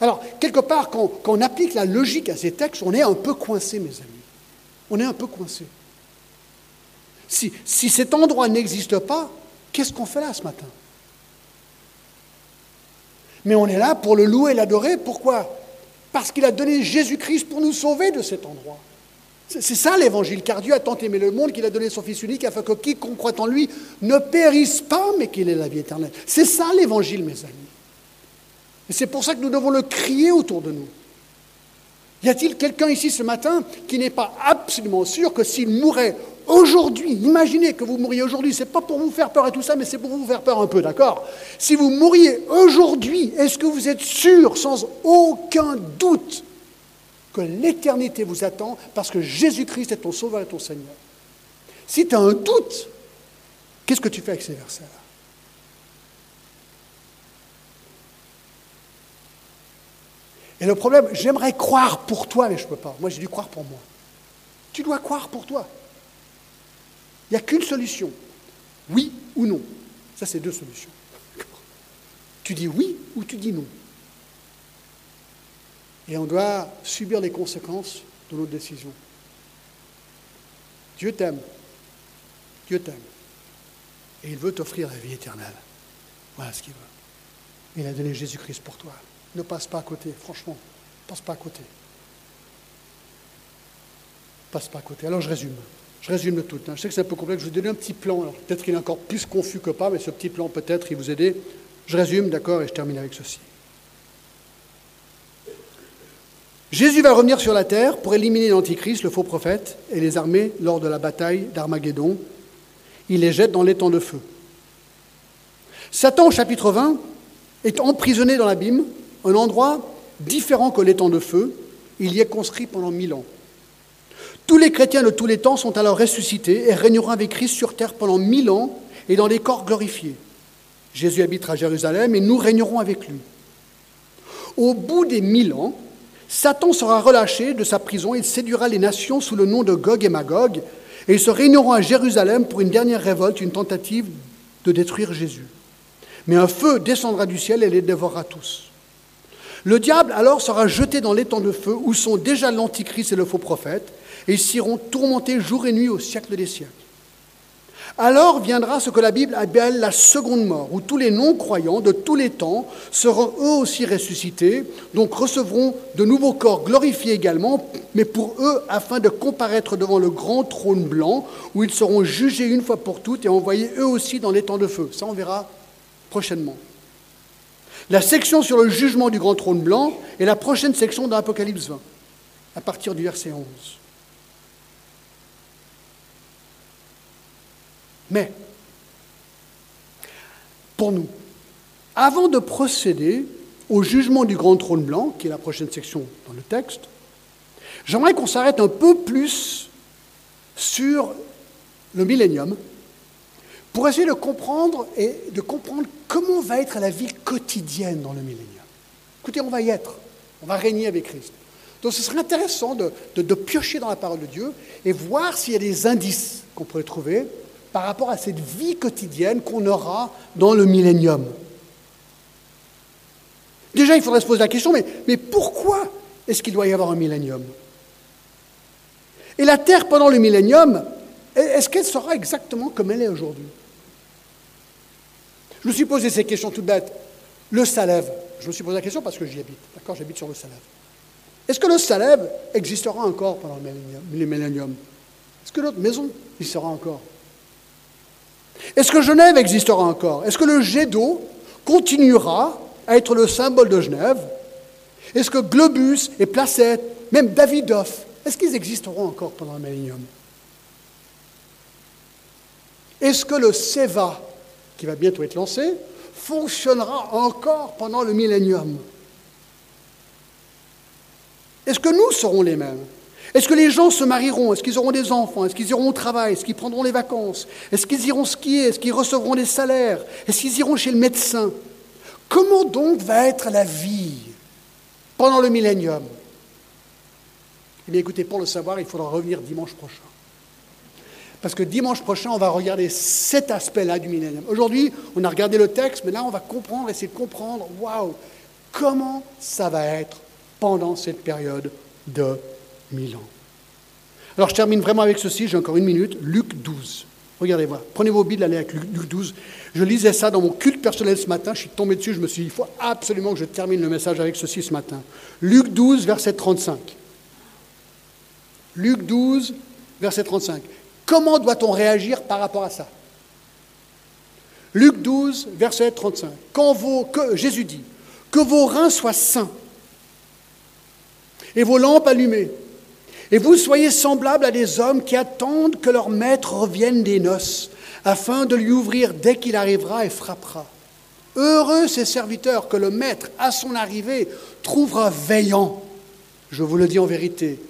Alors, quelque part, quand, on applique la logique à ces textes, on est un peu coincé, mes amis. On est un peu coincé. Si, si cet endroit n'existe pas, qu'est-ce qu'on fait là ce matin? Mais on est là pour le louer et l'adorer. Pourquoi? Parce qu'il a donné Jésus-Christ pour nous sauver de cet endroit. C'est ça l'évangile, car Dieu a tant aimé le monde qu'il a donné son Fils unique afin que quiconque croit en lui ne périsse pas, mais qu'il ait la vie éternelle. C'est ça l'évangile, mes amis. Et c'est pour ça que nous devons le crier autour de nous. Y a-t-il quelqu'un ici ce matin qui n'est pas absolument sûr que s'il mourait aujourd'hui, imaginez que vous mouriez aujourd'hui, c'est pas pour vous faire peur et tout ça, mais c'est pour vous faire peur un peu, d'accord? Si vous mouriez aujourd'hui, est-ce que vous êtes sûr, sans aucun doute, que l'éternité vous attend parce que Jésus-Christ est ton sauveur et ton Seigneur. Si tu as un doute, qu'est-ce que tu fais avec ces versets-là? Et le problème, j'aimerais croire pour toi, mais je ne peux pas. Moi, j'ai dû croire pour moi. Tu dois croire pour toi. Il n'y a qu'une solution. Oui ou non. Ça, c'est deux solutions. Tu dis oui ou tu dis non. Et on doit subir les conséquences de nos décisions. Dieu t'aime. Dieu t'aime. Et il veut t'offrir la vie éternelle. Voilà ce qu'il veut. Il a donné Jésus-Christ pour toi. Ne passe pas à côté, franchement. Ne passe pas à côté. Passe pas à côté. Alors je résume. Je résume le tout. Hein. Je sais que c'est un peu complexe. Je vous donner un petit plan. Peut-être qu'il est encore plus confus que pas, mais ce petit plan, peut-être, il vous aider. Je résume, d'accord, et je termine avec ceci. Jésus va revenir sur la terre pour éliminer l'Antichrist, le faux prophète, et les armées lors de la bataille d'Armageddon. Il les jette dans l'étang de feu. Satan, au chapitre 20, est emprisonné dans l'abîme, un endroit différent que l'étang de feu. Il y est conscrit pendant mille ans. Tous les chrétiens de tous les temps sont alors ressuscités et régneront avec Christ sur terre pendant mille ans et dans les corps glorifiés. Jésus habitera Jérusalem et nous régnerons avec lui. Au bout des mille ans, Satan sera relâché de sa prison et séduira les nations sous le nom de Gog et Magog, et ils se réuniront à Jérusalem pour une dernière révolte, une tentative de détruire Jésus. Mais un feu descendra du ciel et les dévorera tous. Le diable alors sera jeté dans l'étang de feu où sont déjà l'Antichrist et le faux prophète, et ils s'iront tourmentés jour et nuit au siècle des siècles. Alors viendra ce que la Bible appelle la seconde mort, où tous les non-croyants de tous les temps seront eux aussi ressuscités, donc recevront de nouveaux corps glorifiés également, mais pour eux afin de comparaître devant le grand trône blanc, où ils seront jugés une fois pour toutes et envoyés eux aussi dans les temps de feu. Ça, on verra prochainement. La section sur le jugement du grand trône blanc est la prochaine section de l'Apocalypse 20, à partir du verset 11. Mais, pour nous, avant de procéder au jugement du grand trône blanc, qui est la prochaine section dans le texte, j'aimerais qu'on s'arrête un peu plus sur le millénium pour essayer de comprendre et de comprendre comment va être la vie quotidienne dans le millénium. Écoutez, on va y être, on va régner avec Christ. Donc ce serait intéressant de, de piocher dans la parole de Dieu et voir s'il y a des indices qu'on pourrait trouver par rapport à cette vie quotidienne qu'on aura dans le millénium. Déjà, il faudrait se poser la question, mais, pourquoi est-ce qu'il doit y avoir un millénium? Et la Terre pendant le millénium, est-ce qu'elle sera exactement comme elle est aujourd'hui? Je me suis posé ces questions toutes bêtes. Le Salève, je me suis posé la question parce que j'y habite, d'accord J'habite sur le Salève. Est-ce que le Salève existera encore pendant le millénium? Est-ce que notre maison y sera encore? Est-ce que Genève existera encore? Est-ce que le jet d'eau continuera à être le symbole de Genève? Est-ce que Globus et Placette, même Davidoff, est-ce qu'ils existeront encore pendant le millénium? Est-ce que le SEVA, qui va bientôt être lancé, fonctionnera encore pendant le millénium? Est-ce que nous serons les mêmes? Est-ce que les gens se marieront? Est-ce qu'ils auront des enfants? Est-ce qu'ils iront au travail? Est-ce qu'ils prendront les vacances? Est-ce qu'ils iront skier? Est-ce qu'ils recevront des salaires? Est-ce qu'ils iront chez le médecin? Comment donc va être la vie pendant le millénium? Eh bien écoutez, pour le savoir, il faudra revenir dimanche prochain. Parce que dimanche prochain, on va regarder cet aspect-là du millénium. Aujourd'hui, on a regardé le texte, mais là, on va comprendre, essayer de comprendre, waouh, comment ça va être pendant cette période de mille ans. Alors je termine vraiment avec ceci, j'ai encore une minute, Luc 12. Regardez-moi, prenez vos Bibles, allez avec Luc 12. Je lisais ça dans mon culte personnel ce matin, je suis tombé dessus, je me suis dit, il faut absolument que je termine le message avec ceci ce matin. Luc 12, verset 35. Luc 12, verset 35. Comment doit-on réagir par rapport à ça? Luc 12, verset 35. Quand vos, que, Jésus dit, que vos reins soient sains et vos lampes allumées, et vous soyez semblables à des hommes qui attendent que leur maître revienne des noces, afin de lui ouvrir dès qu'il arrivera et frappera. Heureux ces serviteurs que le maître, à son arrivée, trouvera veillant. Je vous le dis en vérité.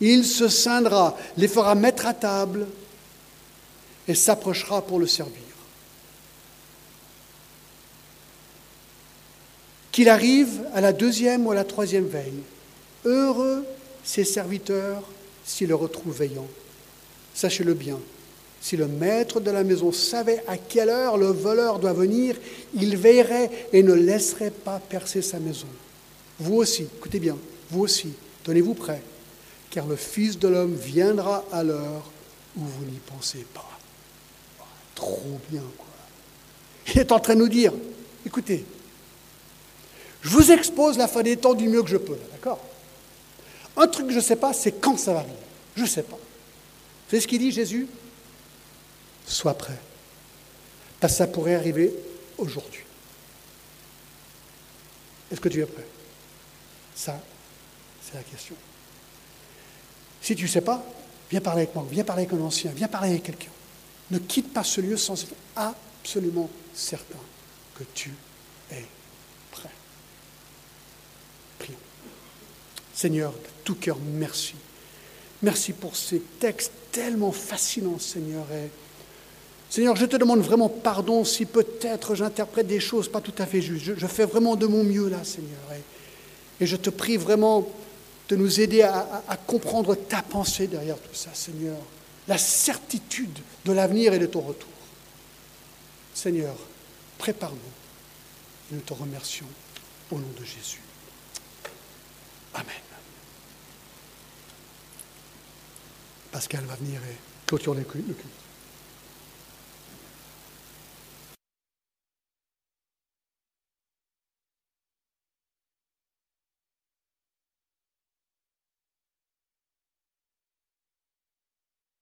Il se scindra, les fera mettre à table et s'approchera pour le servir. Qu'il arrive à la deuxième ou à la troisième veille, heureux ses serviteurs s'ils le retrouvent veillant. Sachez-le bien, si le maître de la maison savait à quelle heure le voleur doit venir, il veillerait et ne laisserait pas percer sa maison. Vous aussi, écoutez bien, vous aussi, tenez-vous prêts, car le Fils de l'homme viendra à l'heure où vous n'y pensez pas. Trop bien, quoi. Il est en train de nous dire, écoutez, je vous expose la fin des temps du mieux que je peux, d'accord? Un truc que je ne sais pas, c'est quand ça va arriver. Je ne sais pas. Savez ce qu'il dit Jésus Sois prêt. Parce que ça pourrait arriver aujourd'hui. Est-ce que tu es prêt? Ça, c'est la question. Si tu ne sais pas, viens parler avec moi, viens parler avec un ancien, viens parler avec quelqu'un. Ne quitte pas ce lieu sans être absolument certain que tu es prêt. Prions. Seigneur, tout cœur, merci. Merci pour ces textes tellement fascinants, Seigneur. Seigneur, je te demande vraiment pardon si peut-être j'interprète des choses pas tout à fait justes. Je, fais vraiment de mon mieux là, Seigneur. Et, je te prie vraiment de nous aider à, à, comprendre ta pensée derrière tout ça, Seigneur. La certitude de l'avenir et de ton retour. Seigneur, prépare-nous. Nous te remercions au nom de Jésus. Amen. Pascal va venir et clôturer le culte.